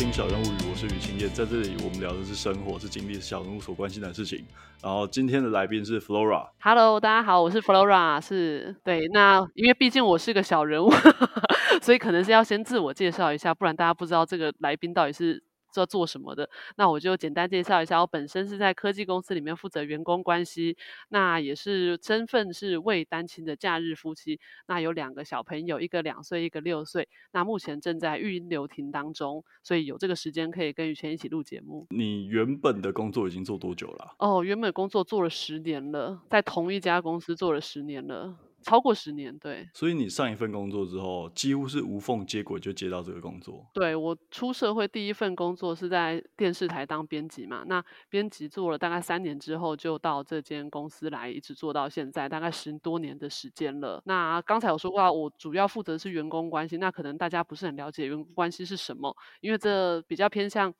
听小人物语，我是于青叶，在这里我们聊的是生活，是经历小人物所关心的事情。然后今天的来宾是 Flora。Hello，大家好，我是 Flora，是对。那因为毕竟我是个小人物，所以可能是要先自我介绍一下，不然大家不知道这个来宾到底是。做做什么的？那我就简单介绍一下。我本身是在科技公司里面负责员工关系，那也是身份是未单亲的假日夫妻。那有两个小朋友，一个两岁，一个六岁。那目前正在育婴留停当中，所以有这个时间可以跟宇谦一起录节目。你原本的工作已经做多久了啊？哦，原本工作做了十年了，在同一家公司做了十年了。超过十年，对。所以你上一份工作之后，几乎是无缝接轨就接到这个工作。对，我出社会第一份工作是在电视台当编辑嘛，那编辑做了大概三年之后，就到这间公司来，一直做到现在，大概十多年的时间了。那刚才有说过，我主要负责是员工关系，那可能大家不是很了解员工关系是什么，因为这比较偏向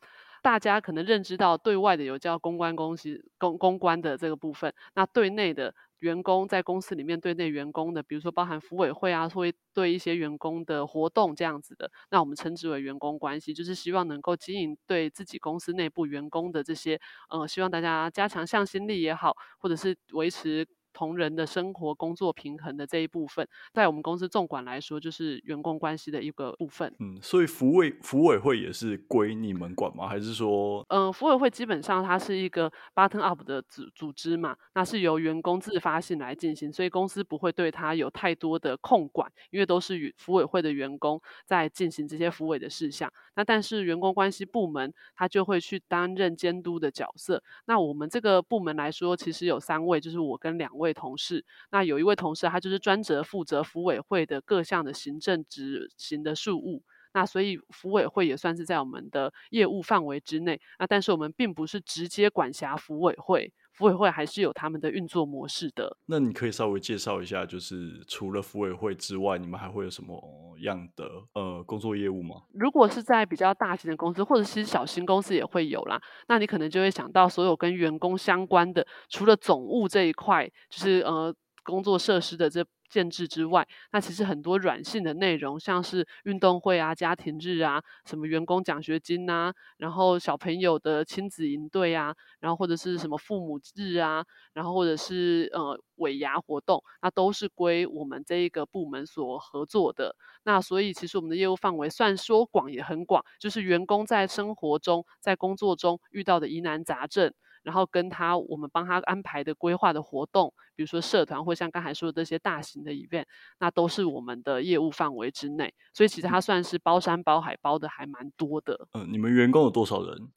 大家可能认知到对外的有叫公关公司公公关的这个部分，那对内的。员工在公司里面对内员工的，比如说包含服委会啊，会对一些员工的活动这样子的，那我们称之为员工关系，就是希望能够经营对自己公司内部员工的这些，呃，希望大家加强向心力也好，或者是维持。同仁的生活工作平衡的这一部分，在我们公司纵管来说，就是员工关系的一个部分。嗯，所以福委福委会也是归你们管吗？还是说，嗯、呃，福委会基本上它是一个 button up 的组组织嘛，那是由员工自发性来进行，所以公司不会对它有太多的控管，因为都是与福委会的员工在进行这些服委的事项。那但是员工关系部门，他就会去担任监督的角色。那我们这个部门来说，其实有三位，就是我跟两位位同事。那有一位同事，他就是专责负责服委会的各项的行政执行的事务。那所以服委会也算是在我们的业务范围之内。那但是我们并不是直接管辖服委会。福委会还是有他们的运作模式的。那你可以稍微介绍一下，就是除了妇委会之外，你们还会有什么样的呃工作业务吗？如果是在比较大型的公司，或者是小型公司也会有啦。那你可能就会想到所有跟员工相关的，除了总务这一块，就是呃工作设施的这。建制之外，那其实很多软性的内容，像是运动会啊、家庭日啊、什么员工奖学金呐、啊，然后小朋友的亲子营队啊，然后或者是什么父母日啊，然后或者是呃尾牙活动，那都是归我们这一个部门所合作的。那所以其实我们的业务范围算说广也很广，就是员工在生活中、在工作中遇到的疑难杂症。然后跟他，我们帮他安排的规划的活动，比如说社团或像刚才说的这些大型的 event，那都是我们的业务范围之内。所以其实他算是包山包海，包的还蛮多的。嗯，你们员工有多少人？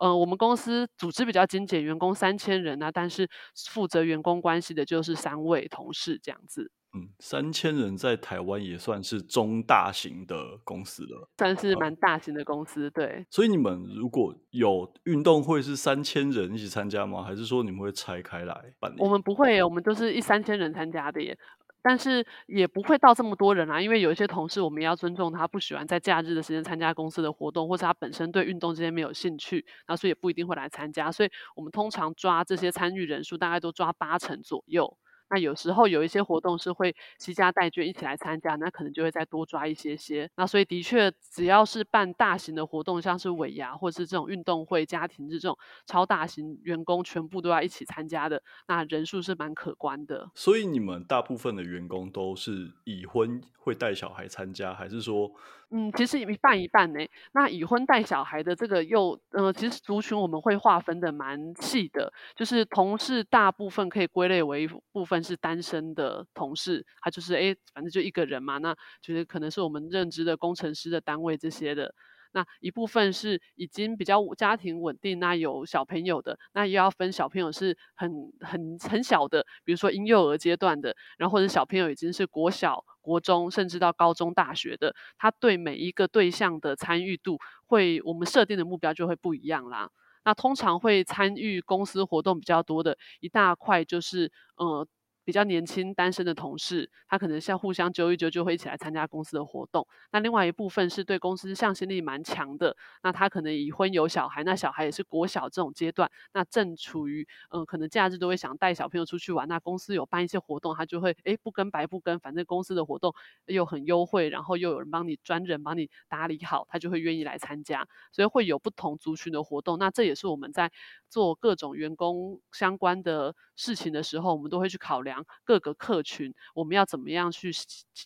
嗯，我们公司组织比较精简，员工三千人啊，但是负责员工关系的就是三位同事这样子。嗯，三千人在台湾也算是中大型的公司了，算是蛮大型的公司，对。所以你们如果有运动会是三千人一起参加吗？还是说你们会拆开来办？我们不会，我们都是一三千人参加的耶，但是也不会到这么多人啊，因为有一些同事我们也要尊重他，不喜欢在假日的时间参加公司的活动，或者他本身对运动这些没有兴趣，那所以也不一定会来参加。所以我们通常抓这些参与人数，大概都抓八成左右。那有时候有一些活动是会携家带眷一起来参加，那可能就会再多抓一些些。那所以的确，只要是办大型的活动，像是尾牙或者是这种运动会、家庭这种超大型，员工全部都要一起参加的，那人数是蛮可观的。所以你们大部分的员工都是已婚会带小孩参加，还是说？嗯，其实一半一半呢。那已婚带小孩的这个又，呃，其实族群我们会划分的蛮细的，就是同事大部分可以归类为一部分是单身的同事，他就是诶，反正就一个人嘛，那就是可能是我们认知的工程师的单位这些的。那一部分是已经比较家庭稳定，那有小朋友的，那又要分小朋友是很很很小的，比如说婴幼儿阶段的，然后或者小朋友已经是国小、国中，甚至到高中、大学的，他对每一个对象的参与度会，我们设定的目标就会不一样啦。那通常会参与公司活动比较多的一大块就是，呃。比较年轻单身的同事，他可能像互相揪一揪，就会一起来参加公司的活动。那另外一部分是对公司向心力蛮强的，那他可能已婚有小孩，那小孩也是国小这种阶段，那正处于嗯、可能假日都会想带小朋友出去玩。那公司有办一些活动，他就会诶不跟白不跟，反正公司的活动又很优惠，然后又有人帮你专人帮你打理好，他就会愿意来参加。所以会有不同族群的活动。那这也是我们在做各种员工相关的事情的时候，我们都会去考量各个客群，我们要怎么样去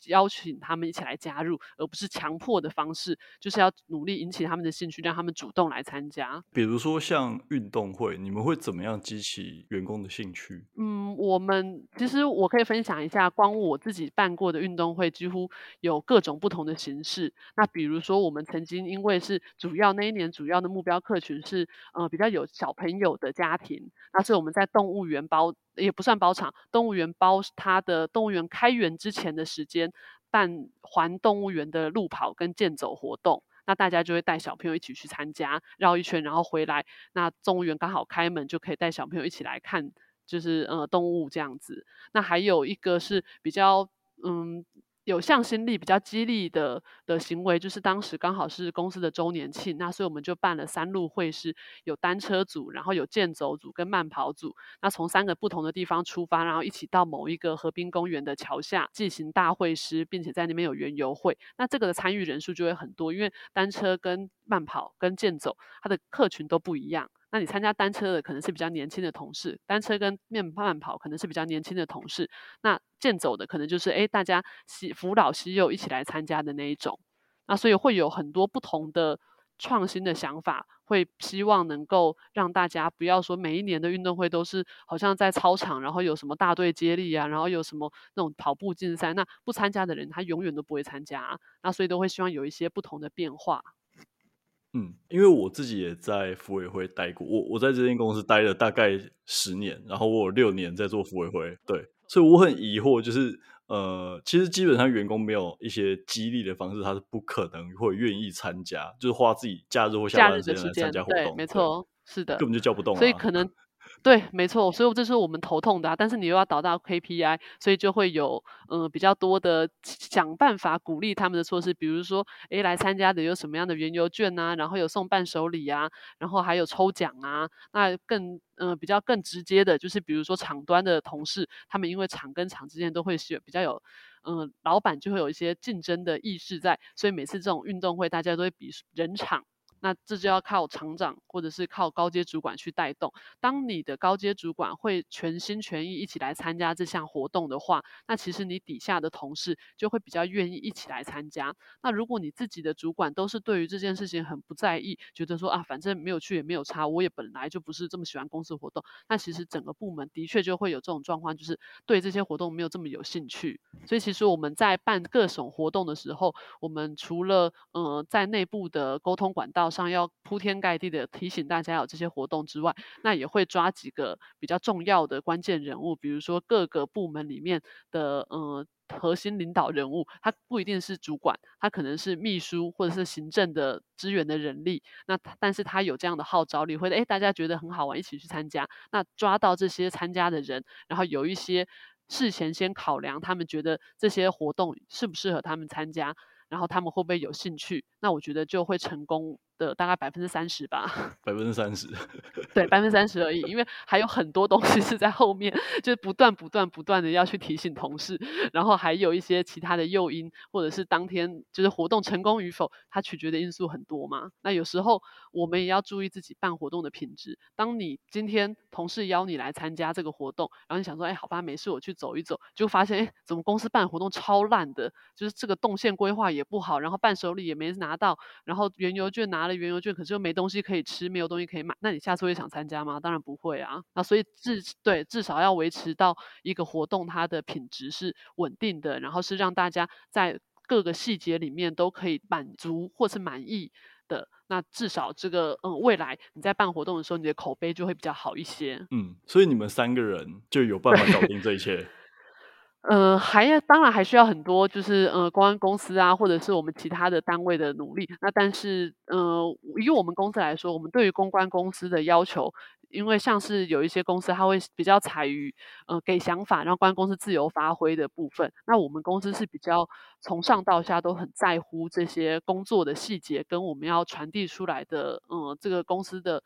邀请他们一起来加入，而不是强迫的方式，就是要努力引起他们的兴趣，让他们主动来参加。比如说像运动会，你们会怎么样激起员工的兴趣？嗯，我们其实我可以分享一下，光我自己办过的运动会，几乎有各种不同的形式。那比如说，我们曾经因为是主要那一年主要的目标客群是呃比较有小朋友的家庭，那是我们在动物园包。也不算包场，动物园包它的动物园开园之前的时间办环动物园的路跑跟健走活动，那大家就会带小朋友一起去参加，绕一圈然后回来，那动物园刚好开门就可以带小朋友一起来看，就是呃动物这样子。那还有一个是比较嗯。有向心力比较激励的的行为，就是当时刚好是公司的周年庆，那所以我们就办了三路会师，有单车组，然后有健走组跟慢跑组，那从三个不同的地方出发，然后一起到某一个河滨公园的桥下进行大会师，并且在那边有园游会，那这个的参与人数就会很多，因为单车跟慢跑跟健走，它的客群都不一样。那你参加单车的可能是比较年轻的同事，单车跟面慢跑可能是比较年轻的同事，那健走的可能就是诶大家西扶老携幼一起来参加的那一种，那所以会有很多不同的创新的想法，会希望能够让大家不要说每一年的运动会都是好像在操场，然后有什么大队接力啊，然后有什么那种跑步竞赛，那不参加的人他永远都不会参加啊，那所以都会希望有一些不同的变化。嗯，因为我自己也在福委会待过，我我在这间公司待了大概十年，然后我有六年在做福委会，对，所以我很疑惑，就是呃，其实基本上员工没有一些激励的方式，他是不可能会愿意参加，就是花自己假日或下班时间来参加活动，对，没错，是的，根本就叫不动，所以可能。对，没错，所以这是我们头痛的啊，但是你又要导到 KPI，所以就会有嗯、呃、比较多的想办法鼓励他们的措施，比如说，诶，来参加的有什么样的原油券啊，然后有送伴手礼啊，然后还有抽奖啊，那更嗯、呃、比较更直接的就是，比如说场端的同事，他们因为场跟场之间都会是比较有嗯、老板就会有一些竞争的意识在，所以每次这种运动会，大家都会比人场。那这就要靠厂长或者是靠高阶主管去带动。当你的高阶主管会全心全意一起来参加这项活动的话，那其实你底下的同事就会比较愿意一起来参加。那如果你自己的主管都是对于这件事情很不在意，觉得说啊，反正没有去也没有差，我也本来就不是这么喜欢公司活动，那其实整个部门的确就会有这种状况，就是对这些活动没有这么有兴趣。所以其实我们在办各种活动的时候，我们除了呃在内部的沟通管道上要铺天盖地的提醒大家有这些活动之外，那也会抓几个比较重要的关键人物，比如说各个部门里面的呃核心领导人物，他不一定是主管，他可能是秘书或者是行政的资源的人力，那但是他有这样的号召力，会诶大家觉得很好玩，一起去参加，那抓到这些参加的人，然后有一些事前先考量，他们觉得这些活动适不适合他们参加，然后他们会不会有兴趣，那我觉得就会成功。的大概百分之三十吧，百分之三十，对，百分之三十而已，因 为还有很多东西是在后面，就是不断不断不断的要去提醒同事，然后还有一些其他的诱因，或者是当天就是活动成功与否，它取决的因素很多嘛。那有时候我们也要注意自己办活动的品质。当你今天同事邀你来参加这个活动，然后你想说，哎，好吧，没事，我去走一走，就发现，哎，怎么公司办活动超烂的，就是这个动线规划也不好，然后伴手礼也没拿到，然后原油券拿。拿了原油券，可是又没东西可以吃，没有东西可以买，那你下次会想参加吗？当然不会啊。那所以至对至少要维持到一个活动它的品质是稳定的，然后是让大家在各个细节里面都可以满足或是满意的。那至少这个嗯，未来你在办活动的时候，你的口碑就会比较好一些。嗯，所以你们三个人就有办法搞定这一切。呃，还要当然还需要很多，就是呃，公关公司啊，或者是我们其他的单位的努力。那但是，呃，以我们公司来说，我们对于公关公司的要求因为像是有一些公司，他会比较采于呃给想法，让公司自由发挥的部分。那我们公司是比较从上到下都很在乎这些工作的细节，跟我们要传递出来的，嗯，这个公司的。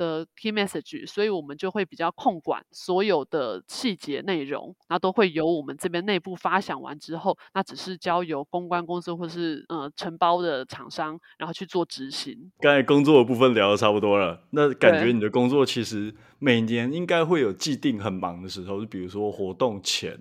的 key message，所以我们就会比较控管所有的细节内容，那都会由我们这边内部发想完之后，那只是交由公关公司或是呃承包的厂商，然后去做执行。刚才工作的部分聊的差不多了，那感觉你的工作其实每年应该会有既定很忙的时候，就比如说活动前。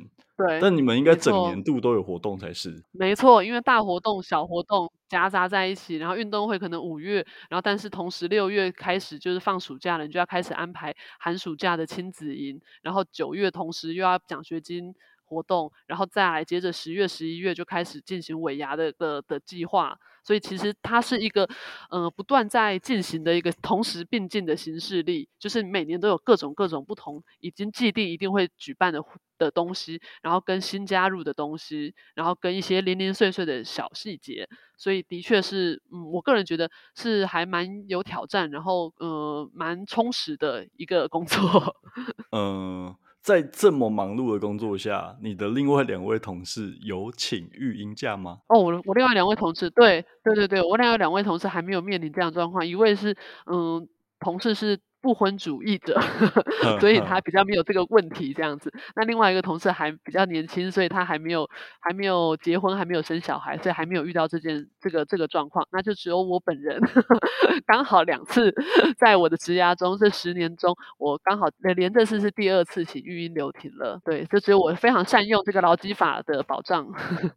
对，但你们应该整年度都有活动才是。没错，因为大活动、小活动夹杂在一起，然后运动会可能五月，然后但是同时六月开始就是放暑假了，你就要开始安排寒暑假的亲子营，然后九月同时又要奖学金活动，然后再来接着十月、十一月就开始进行尾牙的的的计划。所以其实它是一个，呃，不断在进行的一个同时并进的行事历，就是每年都有各种各种不同，已经既定一定会举办的的东西，然后跟新加入的东西，然后跟一些零零碎碎的小细节，所以的确是，嗯，我个人觉得是还蛮有挑战，然后呃，蛮充实的一个工作。嗯。在这么忙碌的工作下，你的另外两位同事有请育婴假吗？哦，我我另外两位同事，对对对对，我另外两位同事还没有面临这样状况。一位是嗯，同事是。不婚主义者，所以他比较没有这个问题这样子。那另外一个同事还比较年轻，所以他还没有还没有结婚，还没有生小孩，所以还没有遇到这件这个这个状况。那就只有我本人，刚好两次在我的职涯中，这十年中，我刚好连这次是第二次请育婴留停了。对，就只有我非常善用这个劳基法的保障。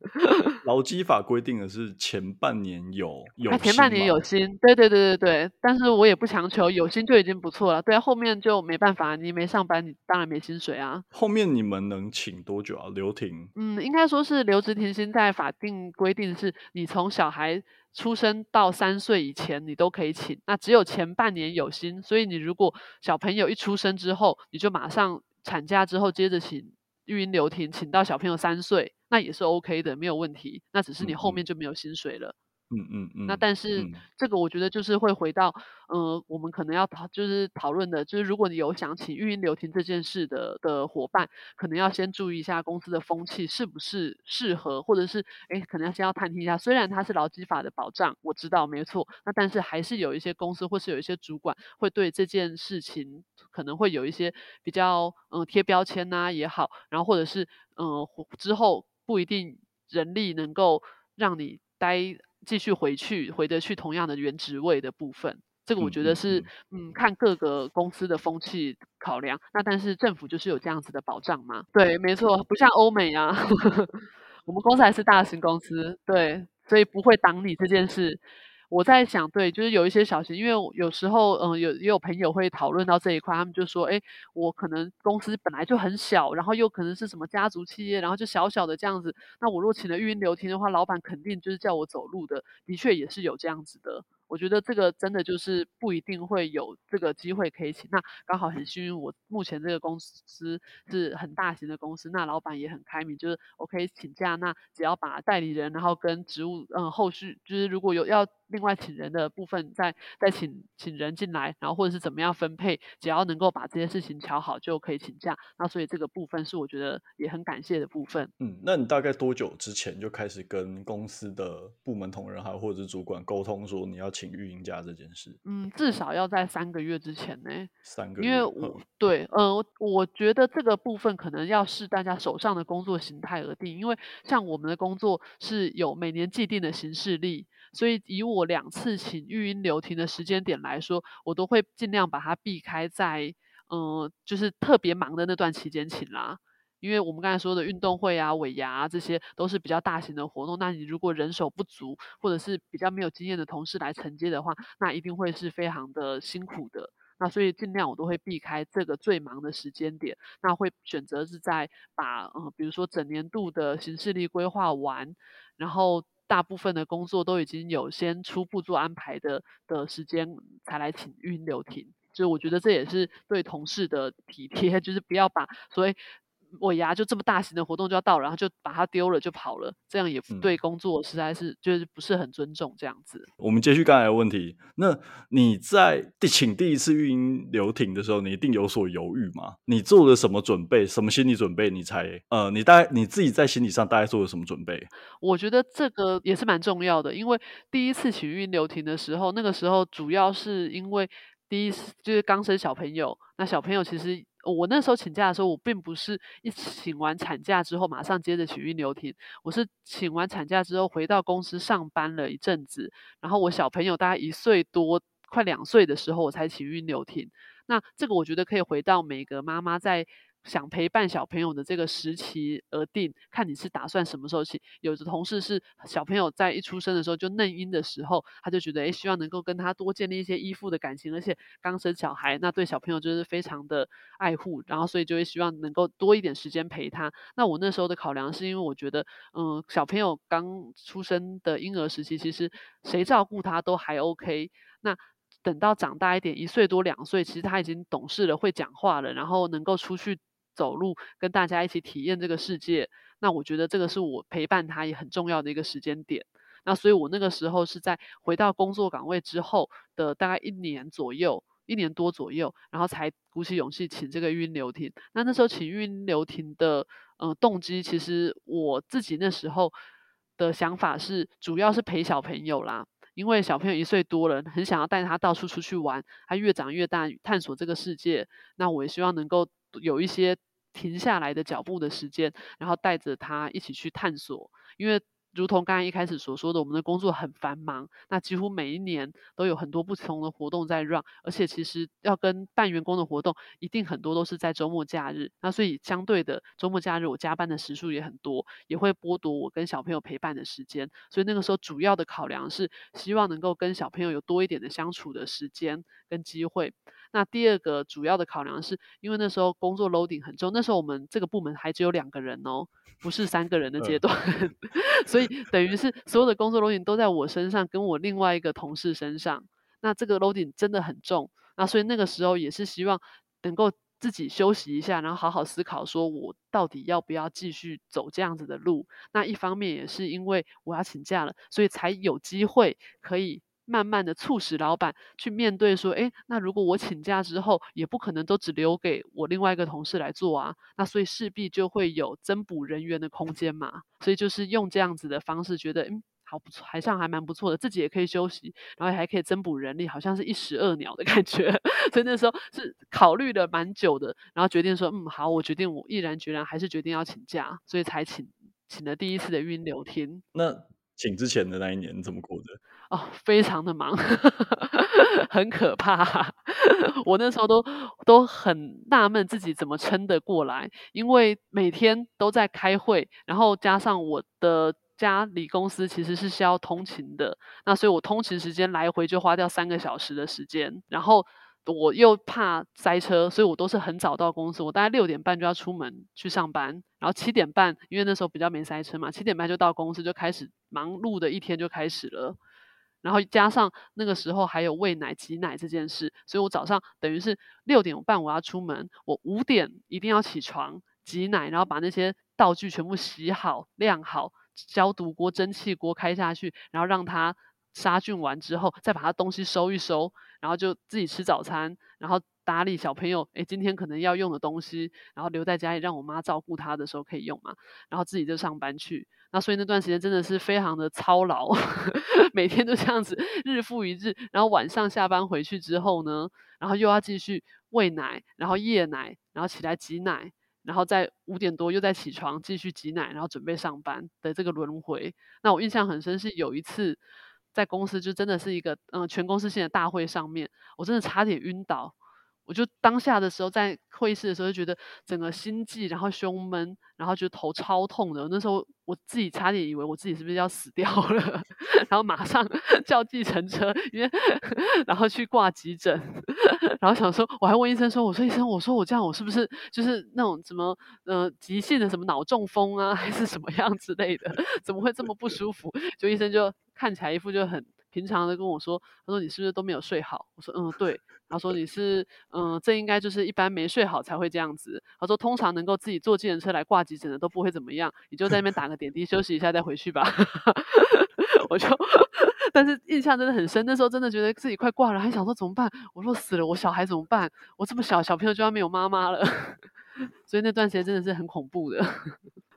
劳基法规定的是前半年有有薪，前半年有薪，对对对对对。但是我也不强求，有薪就已经不。错了，对啊，后面就没办法，你没上班，你当然没薪水啊。后面你们能请多久啊？留停？嗯，应该说是留职停薪，在法定规定是，你从小孩出生到三岁以前，你都可以请。那只有前半年有薪，所以你如果小朋友一出生之后，你就马上产假之后接着请育婴留停，请到小朋友三岁，那也是 OK 的，没有问题。那只是你后面就没有薪水了。嗯嗯嗯嗯，那但是这个我觉得就是会回到，嗯、呃，我们可能要讨就是讨论的，就是如果你有想请育婴留停这件事的的伙伴，可能要先注意一下公司的风气是不是适合，或者是哎，可能要先要探听一下。虽然它是劳基法的保障，我知道没错，那但是还是有一些公司或是有一些主管会对这件事情可能会有一些比较嗯、呃、贴标签呐、啊、也好，然后或者是嗯、呃、之后不一定人力能够让你待。继续回去，回得去同样的原职位的部分，这个我觉得是，嗯，看各个公司的风气考量。那但是政府就是有这样子的保障嘛？对，没错，不像欧美啊，我们公司还是大型公司，对，所以不会挡你这件事。我在想，对，就是有一些小型，因为有时候，嗯，有也有朋友会讨论到这一块，他们就说，哎，我可能公司本来就很小，然后又可能是什么家族企业，然后就小小的这样子，那我若请了运营刘婷的话，老板肯定就是叫我走路的，的确也是有这样子的。我觉得这个真的就是不一定会有这个机会可以请。那刚好很幸运，我目前这个公司是很大型的公司，那老板也很开明，就是我可以请假，那只要把代理人，然后跟职务，嗯，后续就是如果有要另外请人的部分，再再请请人进来，然后或者是怎么样分配，只要能够把这些事情调好，就可以请假。那所以这个部分是我觉得也很感谢的部分。嗯，那你大概多久之前就开始跟公司的部门同仁还有或者是主管沟通说你要请？请育婴假这件事，嗯，至少要在三个月之前呢。三个月，因为我对，嗯、呃，我觉得这个部分可能要视大家手上的工作形态而定。因为像我们的工作是有每年既定的行事历，所以以我两次请育婴留停的时间点来说，我都会尽量把它避开在，嗯、呃，就是特别忙的那段期间请啦。因为我们刚才说的运动会啊、尾牙啊，这些都是比较大型的活动，那你如果人手不足，或者是比较没有经验的同事来承接的话，那一定会是非常的辛苦的。那所以尽量我都会避开这个最忙的时间点，那会选择是在把嗯，比如说整年度的行事历规划完，然后大部分的工作都已经有先初步做安排的的时间，才来请育婴留停。就我觉得这也是对同事的体贴，就是不要把所谓尾牙就这么大型的活动就要到了，然后就把它丢了就跑了，这样也对工作实在是、嗯、就是不是很尊重这样子。我们接续刚才的问题，那你在第请第一次育婴留停的时候，你一定有所犹豫吗？你做了什么准备？什么心理准备？你才呃，你大概你自己在心理上大概做了什么准备？我觉得这个也是蛮重要的，因为第一次请育婴留停的时候，那个时候主要是因为第一次就是刚生小朋友，那小朋友其实。我那时候请假的时候，我并不是一请完产假之后马上接着请孕留停，我是请完产假之后回到公司上班了一阵子，然后我小朋友大概一岁多，快两岁的时候，我才请孕留停。那这个我觉得可以回到每个妈妈在。想陪伴小朋友的这个时期而定，看你是打算什么时候起。有的同事是小朋友在一出生的时候就嫩婴的时候，他就觉得诶，希望能够跟他多建立一些依附的感情，而且刚生小孩，那对小朋友就是非常的爱护，然后所以就会希望能够多一点时间陪他。那我那时候的考量是因为我觉得，嗯，小朋友刚出生的婴儿时期，其实谁照顾他都还 OK。那等到长大一点，一岁多两岁，其实他已经懂事了，会讲话了，然后能够出去。走路跟大家一起体验这个世界，那我觉得这个是我陪伴他也很重要的一个时间点。那所以我那个时候是在回到工作岗位之后的大概一年左右，一年多左右，然后才鼓起勇气请这个育婴留停。那那时候请育婴留停的呃动机，其实我自己那时候的想法是，主要是陪小朋友啦，因为小朋友一岁多了，很想要带他到处出去玩，他越长越大，探索这个世界。那我也希望能够。有一些停下来的脚步的时间，然后带着他一起去探索，因为。如同刚才一开始所说的，我们的工作很繁忙，那几乎每一年都有很多不同的活动在 run，而且其实要跟办员工的活动，一定很多都是在周末假日，那所以相对的周末假日我加班的时数也很多，也会剥夺我跟小朋友陪伴的时间，所以那个时候主要的考量是希望能够跟小朋友有多一点的相处的时间跟机会。那第二个主要的考量是因为那时候工作 loading 很重，那时候我们这个部门还只有两个人哦，不是三个人的阶段，所以。等于是所有的工作 loading 都在我身上，跟我另外一个同事身上。那这个 loading 真的很重，那所以那个时候也是希望能够自己休息一下，然后好好思考，说我到底要不要继续走这样子的路。那一方面也是因为我要请假了，所以才有机会可以。慢慢的促使老板去面对说，诶，那如果我请假之后，也不可能都只留给我另外一个同事来做啊，那所以势必就会有增补人员的空间嘛，所以就是用这样子的方式，觉得嗯，好不错，还像还蛮不错的，自己也可以休息，然后还可以增补人力，好像是一石二鸟的感觉，所以那时候是考虑了蛮久的，然后决定说，嗯，好，我决定，我毅然决然还是决定要请假，所以才请请了第一次的育婴留停。那请之前的那一年怎么过的？哦，非常的忙，很可怕。我那时候都都很纳闷自己怎么撑得过来，因为每天都在开会，然后加上我的家离公司其实是需要通勤的，那所以我通勤时间来回就花掉三个小时的时间，然后。我又怕塞车，所以我都是很早到公司。我大概六点半就要出门去上班，然后七点半，因为那时候比较没塞车嘛，七点半就到公司，就开始忙碌的一天就开始了。然后加上那个时候还有喂奶、挤奶这件事，所以我早上等于是六点半我要出门，我五点一定要起床挤奶，然后把那些道具全部洗好、晾好，消毒锅、蒸汽锅开下去，然后让它。杀菌完之后，再把它东西收一收，然后就自己吃早餐，然后打理小朋友，诶，今天可能要用的东西，然后留在家里让我妈照顾他的时候可以用嘛，然后自己就上班去。那所以那段时间真的是非常的操劳，每天都这样子日复一日，然后晚上下班回去之后呢，然后又要继续喂奶，然后夜奶，然后起来挤奶，然后在五点多又再起床继续挤奶，然后准备上班的这个轮回。那我印象很深是有一次。在公司就真的是一个嗯全公司性的大会上面，我真的差点晕倒。我就当下的时候在会议室的时候就觉得整个心悸，然后胸闷，然后就头超痛的。那时候我自己差点以为我自己是不是要死掉了，然后马上 叫计程车，因为然后去挂急诊，然后想说我还问医生说，我说医生，我说我这样我是不是就是那种什么呃急性的什么脑中风啊，还是什么样之类的？怎么会这么不舒服？就医生就看起来一副就很。平常的跟我说，他说你是不是都没有睡好？我说嗯对。他说你是嗯，这应该就是一般没睡好才会这样子。他说通常能够自己坐计程车来挂急诊的都不会怎么样，你就在那边打个点滴休息一下再回去吧。我就，但是印象真的很深，那时候真的觉得自己快挂了，还想说怎么办？我说死了，我小孩怎么办？我这么小，小朋友就要没有妈妈了。所以那段时间真的是很恐怖的。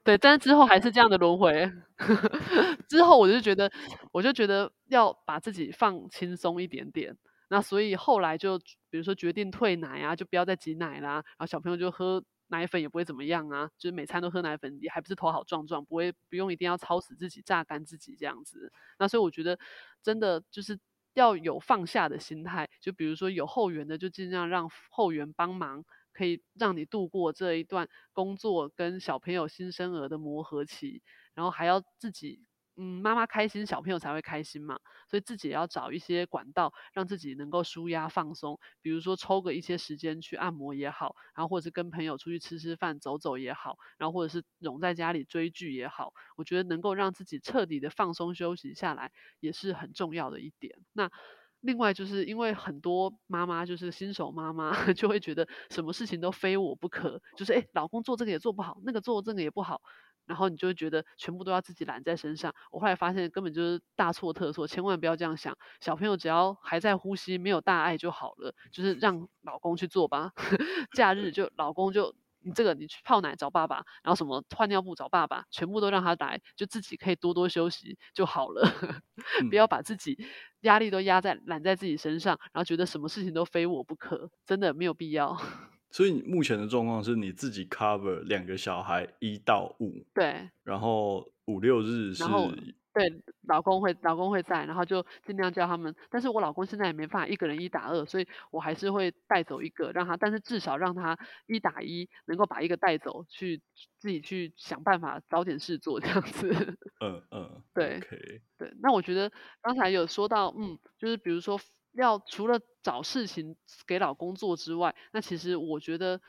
对，但是之后还是这样的轮回。之后我就觉得，我就觉得要把自己放轻松一点点。那所以后来就，比如说决定退奶啊，就不要再挤奶啦。然后小朋友就喝奶粉也不会怎么样啊，就是每餐都喝奶粉，也还不是头好壮壮，不会不用一定要操死自己、榨干自己这样子。那所以我觉得真的就是要有放下的心态，就比如说有后援的，就尽量让后援帮忙。可以让你度过这一段工作跟小朋友新生儿的磨合期，然后还要自己，嗯，妈妈开心，小朋友才会开心嘛。所以自己也要找一些管道，让自己能够舒压放松。比如说抽个一些时间去按摩也好，然后或者是跟朋友出去吃吃饭、走走也好，然后或者是融在家里追剧也好，我觉得能够让自己彻底的放松休息下来，也是很重要的一点。那。另外，就是因为很多妈妈就是新手妈妈，就会觉得什么事情都非我不可，就是诶，老公做这个也做不好，那个做这个也不好，然后你就会觉得全部都要自己揽在身上。我后来发现根本就是大错特错，千万不要这样想。小朋友只要还在呼吸，没有大碍就好了，就是让老公去做吧。假日就老公就。你这个，你去泡奶找爸爸，然后什么换尿布找爸爸，全部都让他来，就自己可以多多休息就好了。嗯、不要把自己压力都压在揽在自己身上，然后觉得什么事情都非我不可，真的没有必要。所以你目前的状况是你自己 cover 两个小孩一到五，对，然后五六日是。对，老公会，老公会在，然后就尽量叫他们。但是我老公现在也没办法一个人一打二，所以我还是会带走一个，让他，但是至少让他一打一，能够把一个带走，去自己去想办法找点事做这样子。嗯嗯，对，okay. 对。那我觉得刚才有说到，嗯，就是比如说要除了找事情给老公做之外，那其实我觉得。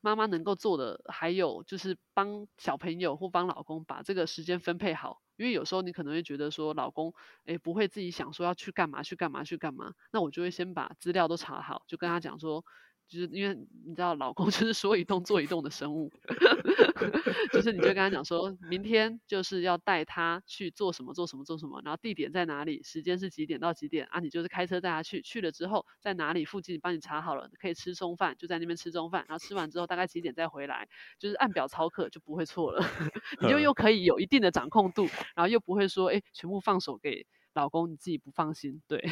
妈妈能够做的还有就是帮小朋友或帮老公把这个时间分配好，因为有时候你可能会觉得说老公诶不会自己想说要去干嘛去干嘛去干嘛，那我就会先把资料都查好，就跟他讲说。就是因为你知道，老公 就是说一动做一动的生物，就是你就跟他讲说，明天就是要带他去做什么做什么做什么，然后地点在哪里，时间是几点到几点啊？你就是开车带他去，去了之后在哪里附近帮你查好了，可以吃中饭，就在那边吃中饭，然后吃完之后大概几点再回来，就是按表操课就不会错了，你就又可以有一定的掌控度，然后又不会说哎全部放手给老公，你自己不放心，对。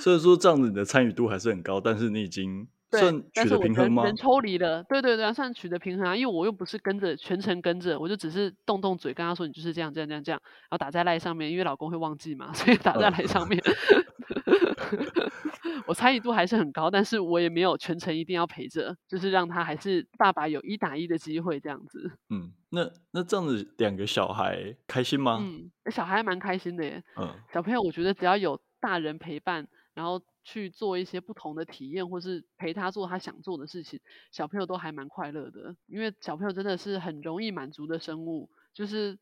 所以说这样子你的参与度还是很高，但是你已经。对，但是我人人抽离了，对对对，算取得平衡啊，因为我又不是跟着全程跟着，我就只是动动嘴跟他说，你就是这样这样这样这样，然后打在赖上面，因为老公会忘记嘛，所以打在赖上面。我参与度还是很高，但是我也没有全程一定要陪着，就是让他还是爸爸有一打一的机会这样子。嗯，那那这样子两个小孩开心吗？嗯，小孩还蛮开心的耶。嗯，小朋友我觉得只要有大人陪伴，然后。去做一些不同的体验，或是陪他做他想做的事情，小朋友都还蛮快乐的。因为小朋友真的是很容易满足的生物，就是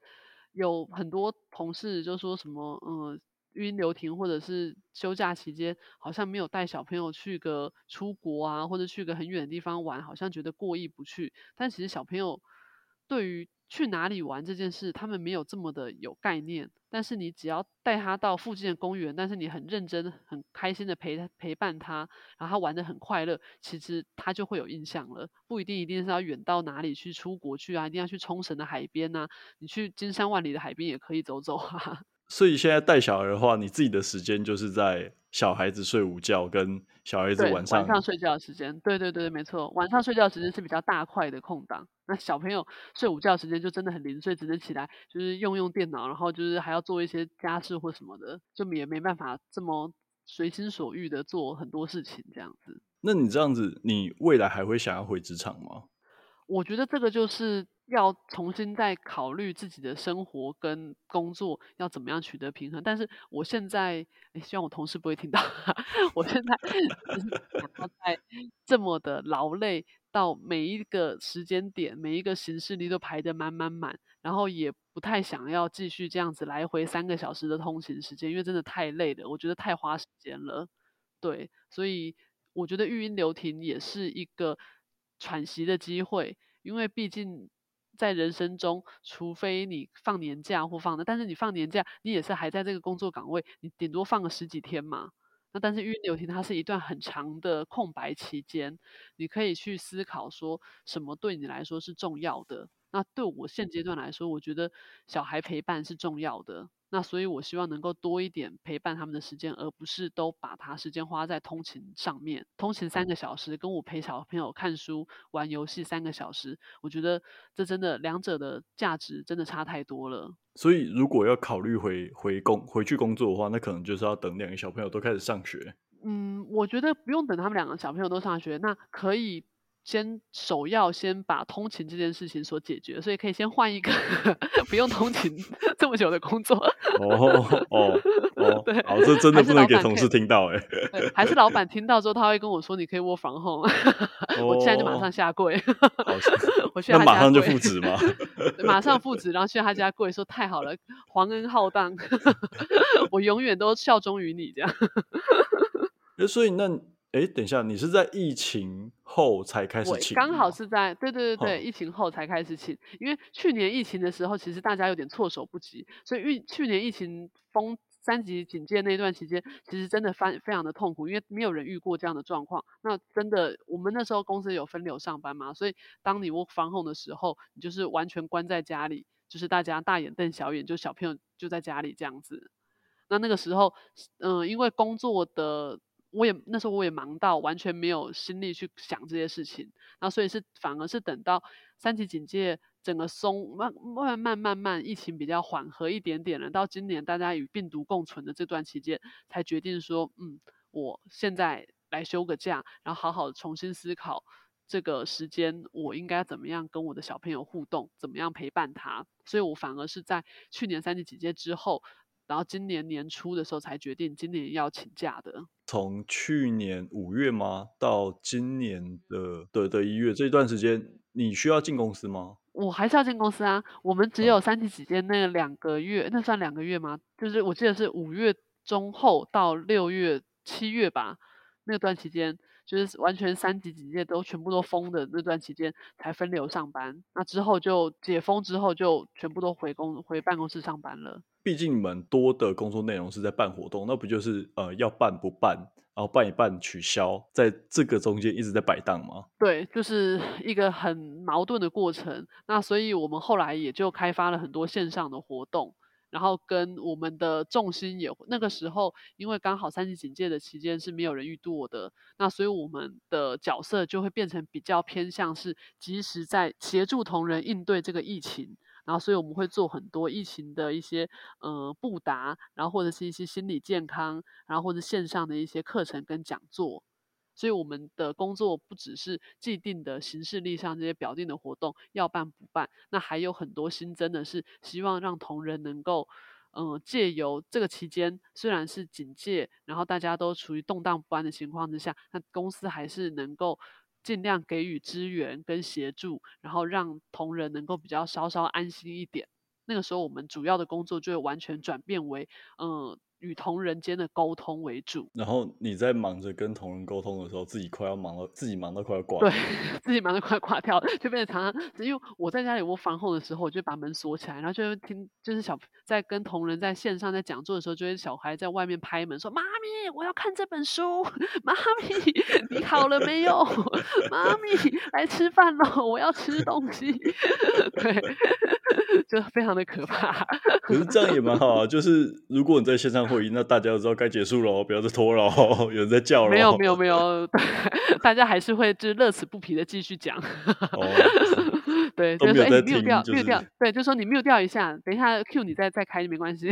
有很多同事就说什么，嗯，晕流停或者是休假期间，好像没有带小朋友去个出国啊，或者去个很远的地方玩，好像觉得过意不去。但其实小朋友对于去哪里玩这件事，他们没有这么的有概念。但是你只要带他到附近的公园，但是你很认真、很开心的陪陪伴他，然后他玩的很快乐，其实他就会有印象了。不一定一定是要远到哪里去出国去啊，一定要去冲绳的海边呐，你去金山万里的海边也可以走走啊。所以现在带小孩的话，你自己的时间就是在小孩子睡午觉跟小孩子晚上晚上睡觉的时间。对对对，没错，晚上睡觉的时间是比较大块的空档。那小朋友睡午觉的时间就真的很零碎，只能起来就是用用电脑，然后就是还要做一些家事或什么的，就也没办法这么随心所欲的做很多事情这样子。那你这样子，你未来还会想要回职场吗？我觉得这个就是。要重新再考虑自己的生活跟工作要怎么样取得平衡，但是我现在，希望我同事不会听到，我现在想要在这么的劳累到每一个时间点，每一个行事历都排得满满满，然后也不太想要继续这样子来回三个小时的通勤时间，因为真的太累了，我觉得太花时间了。对，所以我觉得育婴留停也是一个喘息的机会，因为毕竟在人生中，除非你放年假或放的，但是你放年假，你也是还在这个工作岗位，你顶多放个十几天嘛。那但是育婴留停它是一段很长的空白期间，你可以去思考说什么对你来说是重要的。那对我现阶段来说，我觉得小孩陪伴是重要的。那所以，我希望能够多一点陪伴他们的时间，而不是都把他时间花在通勤上面。通勤三个小时，跟我陪小朋友看书、玩游戏三个小时，我觉得这真的两者的价值真的差太多了。所以，如果要考虑回回工回去工作的话，那可能就是要等两个小朋友都开始上学。嗯，我觉得不用等他们两个小朋友都上学，那可以。先首要先把通勤这件事情所解决，所以可以先换一个 不用通勤这么久的工作。哦哦哦，对，哦，这真的不能给同事听到哎。还是老板 听到之后，他会跟我说：“你可以窝房后。”我现在就马上下跪。我马上就复职吗？马上复职，然后去他家跪说：“太好了，皇恩浩荡，我永远都效忠于你。”这样。所以那。哎，等一下，你是在疫情后才开始请？刚好是在对对对对，疫情后才开始请。因为去年疫情的时候，其实大家有点措手不及，所以疫去年疫情封三级警戒那段期间，其实真的非非常的痛苦，因为没有人遇过这样的状况。那真的，我们那时候公司有分流上班嘛，所以当你 work from home 的时候，你就是完全关在家里，就是大家大眼瞪小眼，就小朋友就在家里这样子。那那个时候，嗯、呃，因为工作的。我也那时候我也忙到完全没有心力去想这些事情，然后所以是反而是等到三级警戒整个松慢慢慢慢慢疫情比较缓和一点点了，到今年大家与病毒共存的这段期间，才决定说，嗯，我现在来休个假，然后好好重新思考这个时间我应该怎么样跟我的小朋友互动，怎么样陪伴他，所以我反而是在去年三级警戒之后。然后今年年初的时候才决定今年要请假的。从去年五月吗？到今年的的的一月这一段时间，你需要进公司吗？我还是要进公司啊。我们只有三级期间那两个月，那算两个月吗？就是我记得是五月中后到六月七月吧，那段期间。就是完全三级警戒都全部都封的那段期间才分流上班，那之后就解封之后就全部都回公回办公室上班了。毕竟你们多的工作内容是在办活动，那不就是呃要办不办，然后办一办取消，在这个中间一直在摆荡吗？对，就是一个很矛盾的过程。那所以我们后来也就开发了很多线上的活动。然后跟我们的重心也那个时候，因为刚好三级警戒的期间是没有人遇过的，那所以我们的角色就会变成比较偏向是及时在协助同仁应对这个疫情，然后所以我们会做很多疫情的一些呃布达，然后或者是一些心理健康，然后或者线上的一些课程跟讲座。所以我们的工作不只是既定的行事历上这些表定的活动要办不办，那还有很多新增的是希望让同仁能够，嗯、借由这个期间虽然是警戒，然后大家都处于动荡不安的情况之下，那公司还是能够尽量给予支援跟协助，然后让同仁能够比较稍稍安心一点。那个时候我们主要的工作就会完全转变为，嗯、与同人间的沟通为主，然后你在忙着跟同仁沟通的时候，自己快要忙到自己忙到快要挂，对，自己忙到快要挂掉，就变成常常，因为我在家里我房后的时候，我就把门锁起来，然后就会听，就是小在跟同仁在线上在讲座的时候，就会小孩在外面拍门说：“妈咪，我要看这本书。”“妈咪，你好了没有？”“妈咪，来吃饭了，我要吃东西。”对。就非常的可怕，可是这样也蛮好啊。就是如果你在线上会议，那大家都知道该结束了，不要再拖了。有人在叫了，没有没有没有，大家还是会就是乐此不疲的继续讲。哦、对，就是说哎，你 mute 掉 mute 掉，对，就是说你 mute 掉一下，等一下 Q 你再再开没关系。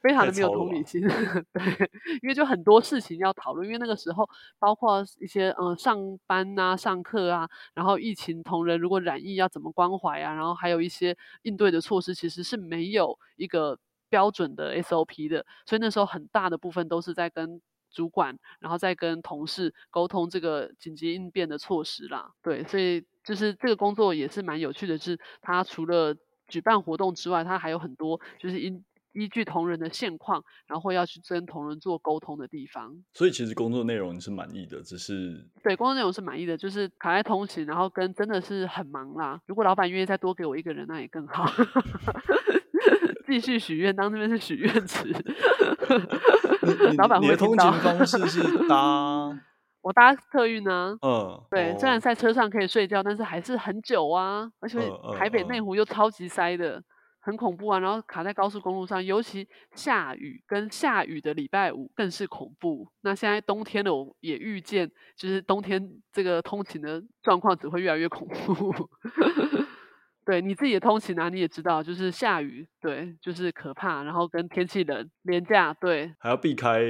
非常的没有同理心，对，因为就很多事情要讨论，因为那个时候包括一些嗯、呃、上班啊、上课啊，然后疫情同仁如果染疫要怎么关怀啊，然后还有一些应对的措施，其实是没有一个标准的 SOP 的，所以那时候很大的部分都是在跟主管，然后再跟同事沟通这个紧急应变的措施啦。对，所以就是这个工作也是蛮有趣的，是它除了举办活动之外，它还有很多就是因依据同仁的现况，然后要去跟同仁做沟通的地方。所以其实工作内容你是满意的，只是对工作内容是满意的，就是卡在通勤，然后跟真的是很忙啦。如果老板愿意再多给我一个人，那也更好。继续许愿，当这边是许愿池。老板会。你的通勤方式是 搭？我搭客运呢。嗯。对，哦、虽然在车上可以睡觉，但是还是很久啊，而且台北内湖又超级塞的。很恐怖啊，然后卡在高速公路上，尤其下雨跟下雨的礼拜五更是恐怖。那现在冬天了，我也预见，就是冬天这个通勤的状况只会越来越恐怖。对你自己的通勤啊，你也知道，就是下雨，对，就是可怕。然后跟天气冷，廉价，对，还要避开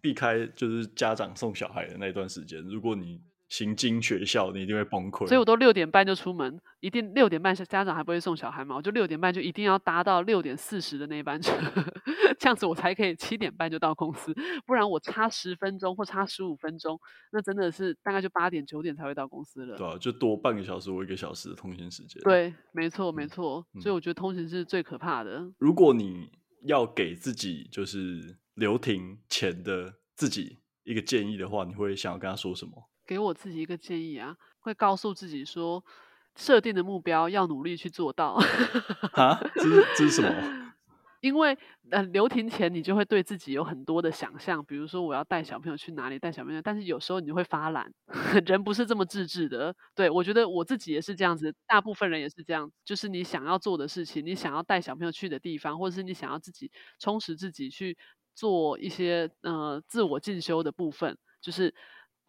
避开，就是家长送小孩的那段时间。如果你行经学校，你一定会崩溃。所以我都六点半就出门，一定六点半家长还不会送小孩嘛，我就六点半就一定要搭到六点四十的那班车，这样子我才可以七点半就到公司，不然我差十分钟或差十五分钟，那真的是大概就八点九点才会到公司了。对啊，就多半个小时或一个小时的通勤时间。对，没错没错，嗯，所以我觉得通勤是最可怕的。如果你要给自己就是留停前的自己一个建议的话，你会想要跟他说什么？给我自己一个建议啊，会告诉自己说，设定的目标要努力去做到。啊，这是这是什么？因为呃，留停前你就会对自己有很多的想象，比如说我要带小朋友去哪里，带小朋友，但是有时候你就会发懒，人不是这么自制的。对，我觉得我自己也是这样子，大部分人也是这样，就是你想要做的事情，你想要带小朋友去的地方，或者是你想要自己充实自己去做一些呃自我进修的部分，就是。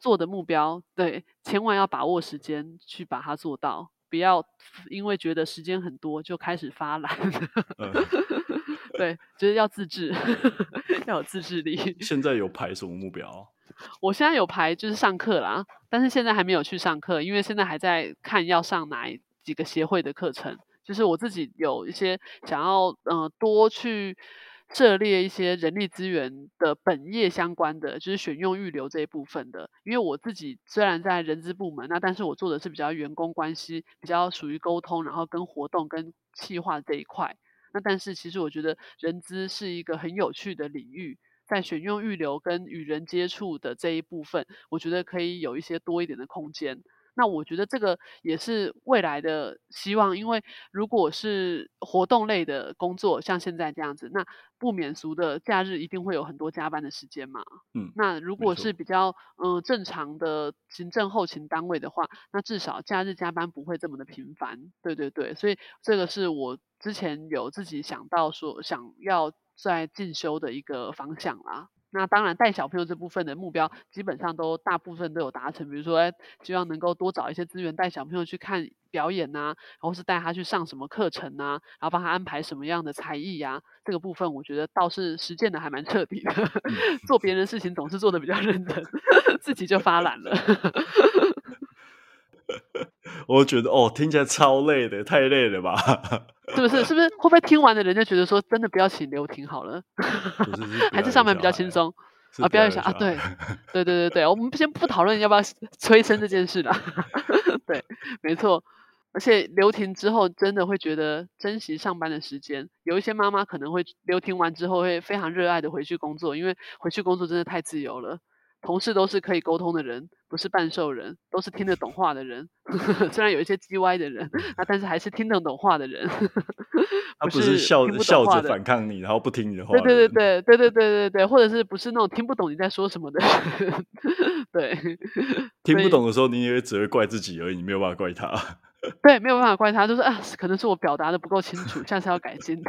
做的目标，对，千万要把握时间去把它做到，不要因为觉得时间很多就开始发懒。嗯、对，就是要自制，要有自制力。现在有排什么目标？我现在有排就是上课啦，但是现在还没有去上课，因为现在还在看要上哪几个协会的课程。就是我自己有一些想要，嗯、呃，多去。涉猎一些人力资源的本业相关的，就是选用预留这一部分的。因为我自己虽然在人资部门，那但是我做的是比较员工关系，比较属于沟通，然后跟活动跟企划这一块。那但是其实我觉得人资是一个很有趣的领域，在选用预留跟与人接触的这一部分，我觉得可以有一些多一点的空间。那我觉得这个也是未来的希望，因为如果是活动类的工作，像现在这样子，那不免俗的假日一定会有很多加班的时间嘛。嗯，那如果是比较嗯、呃、正常的行政后勤单位的话，那至少假日加班不会这么的频繁。对对对，所以这个是我之前有自己想到说想要在进修的一个方向啦。那当然，带小朋友这部分的目标基本上都大部分都有达成。比如说，哎，希望能够多找一些资源带小朋友去看表演呐、啊，然后是带他去上什么课程呐、啊，然后帮他安排什么样的才艺呀、啊。这个部分我觉得倒是实践的还蛮彻底的。做别人的事情总是做的比较认真，自己就发懒了。我觉得哦，听起来超累的，太累了吧？是不是？是不是？会不会听完的人就觉得说，真的不要请留停好了？还是上班比较轻松啊？不要想啊！对，对对对对，我们先不讨论要不要催生这件事了。对，没错。而且留停之后，真的会觉得珍惜上班的时间。有一些妈妈可能会留停完之后，会非常热爱的回去工作，因为回去工作真的太自由了。同事都是可以沟通的人，不是半兽人，都是听得懂话的人。虽然有一些叽歪的人，啊，但是还是听得懂话的人。他不是笑着笑着反抗你，然后不听你的话。对对对对对对对对对，或者是不是那种听不懂你在说什么的人。对，听不懂的时候，你也只会怪自己而已，你没有办法怪他。对，没有办法怪他，就是啊，可能是我表达的不够清楚，下次要改进。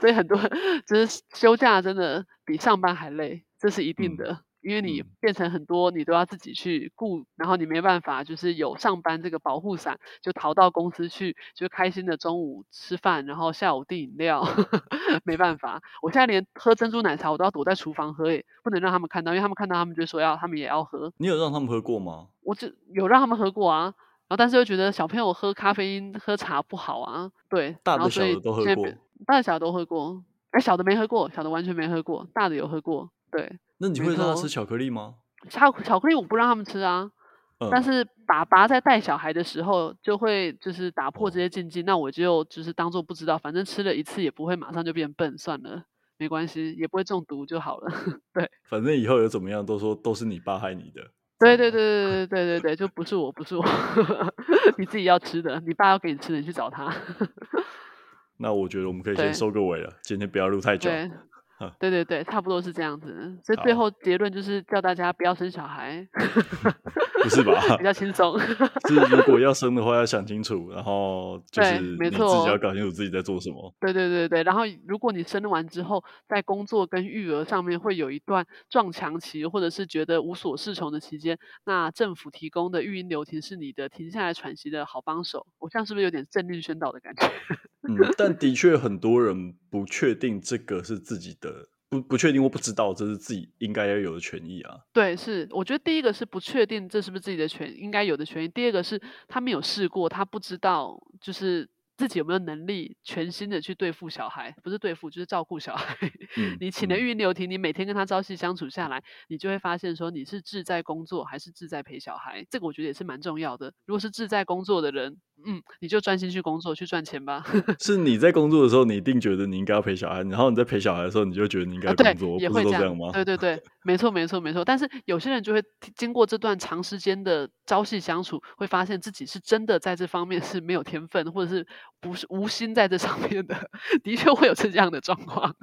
所以很多，就是休假真的比上班还累。这是一定的，嗯，因为你变成很多，你都要自己去顾，然后你没办法，就是有上班这个保护伞，就逃到公司去，就开心的中午吃饭，然后下午订饮料，没办法。我现在连喝珍珠奶茶，我都要躲在厨房喝，诶，不能让他们看到，因为他们看到，他们就说要，他们也要喝。你有让他们喝过吗？我就有让他们喝过啊，然后但是又觉得小朋友喝咖啡因、喝茶不好啊，对，大的小的都喝过，大的小的都喝过，哎，小的没喝过，小的完全没喝过，大的有喝过。对，那你会让他吃巧克力吗？巧巧克力我不让他们吃啊。嗯、但是爸爸在带小孩的时候，就会就是打破这些禁忌，哦、那我就就是当做不知道，反正吃了一次也不会马上就变笨，算了，没关系，也不会中毒就好了。对，反正以后有怎么样，都说都是你爸害你的。对对对对对对对对，就不是我，不是我，你自己要吃的，你爸要给你吃的，你去找他。那我觉得我们可以先收个尾了，今天不要录太久。对 对对对，差不多是这样子。所以最后结论就是叫大家不要生小孩 不是吧？比较轻松。是如果要生的话，要想清楚，然后就是你自己要搞清楚自己在做什么。对对对对，然后如果你生完之后，在工作跟育儿上面会有一段撞墙期，或者是觉得无所适从的期间，那政府提供的育婴留停是你的停下来喘息的好帮手。我这样是不是有点政令宣导的感觉？嗯，但的确很多人不确定这个是自己的。不不确定，或不知道，这是自己应该要有的权益啊。对，是，我觉得第一个是不确定这是不是自己的权应该有的权益，第二个是他没有试过，他不知道就是。自己有没有能力全心的去对付小孩？不是对付，就是照顾小孩。嗯、你请了育婴留停，你每天跟他朝夕相处下来，你就会发现说你是志在工作还是志在陪小孩？这个我觉得也是蛮重要的。如果是志在工作的人，嗯，你就专心去工作去赚钱吧。是你在工作的时候，你一定觉得你应该要陪小孩，然后你在陪小孩的时候，你就觉得你应该工作，啊、也会这样，这样吗？对对对，没错没错没错。但是有些人就会经过这段长时间的朝夕相处，会发现自己是真的在这方面是没有天分，或者是不是无心。在这上面的，的确会有这样的状况，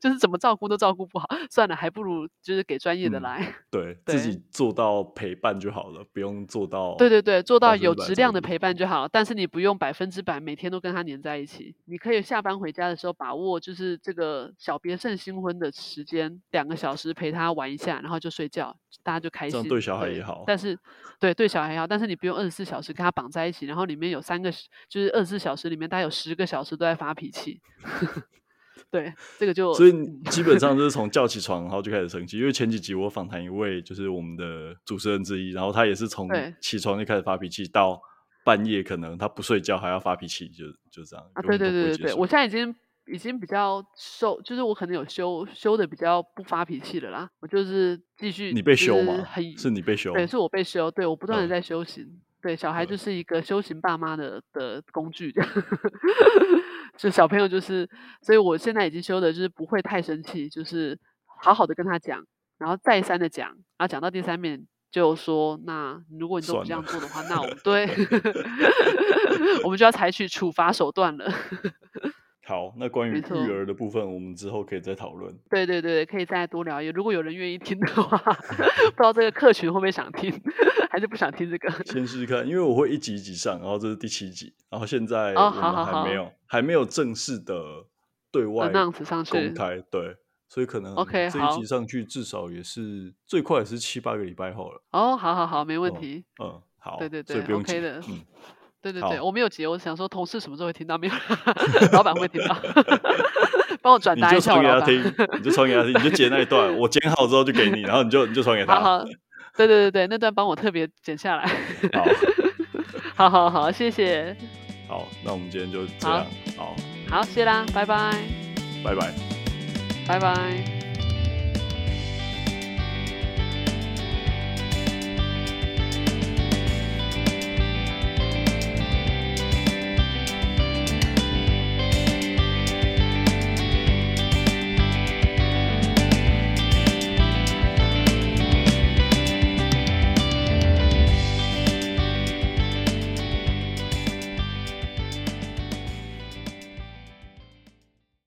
就是怎么照顾都照顾不好，算了，还不如就是给专业的来，嗯、对，对自己做到陪伴就好了，不用做到，对对对，做到有质量的陪伴就好，但是。你不用百分之百每天都跟他黏在一起，你可以下班回家的时候把握就是这个小别胜新婚的时间，两个小时陪他玩一下，然后就睡觉，大家就开心，这样对小孩也好，但是。对对小孩也好，但是你不用二十四小时跟他绑在一起，然后里面有三个就是二十四小时里面大概有十个小时都在发脾气，对，这个就所以基本上就是从叫起床，然后就开始生气。因为前几集我访谈一位就是我们的主持人之一，然后他也是从起床就开始发脾气，到半夜可能他不睡觉还要发脾气，就就这样啊。对对对对对，我现在已经已经比较收，就是我可能有修修的比较不发脾气了啦。我就是继续，你被修吗？是你被修？对，是我被修。对，我不断的在修行。嗯对，小孩就是一个修行爸妈的的工具，这样，就小朋友就是，所以我现在已经修的就是不会太生气，就是好好的跟他讲，然后再三的讲，然后讲到第三遍就说，那如果你都不这样做的话，那我们 对，我们就要采取处罚手段了。好，那关于育儿的部分，我们之后可以再讨论。对对对，可以再多聊一。如果有人愿意听的话，不知道这个客群会不会想听，还是不想听这个？先试试看，因为我会一集一集上，然后这是第七集，然后现在我们还没有，还没有正式的对外公开，对，所以可能 OK 这一集上去至少也是最快也是七八个礼拜后了。哦，好好好，没问题。嗯，好，对对对，OK 的，嗯。对对对，我没有接，我想说同事什么时候会听到？没有，老板会听到，帮我转达一下。你就传给他听，你就传给他听，你就截那一段，我剪好之后就给你，然后你就你就传给他。好，好，对对对对，那段帮我特别剪下来。好，好好好，谢谢。好，那我们今天就这样。好，好，好，谢啦，拜拜。拜拜，拜拜。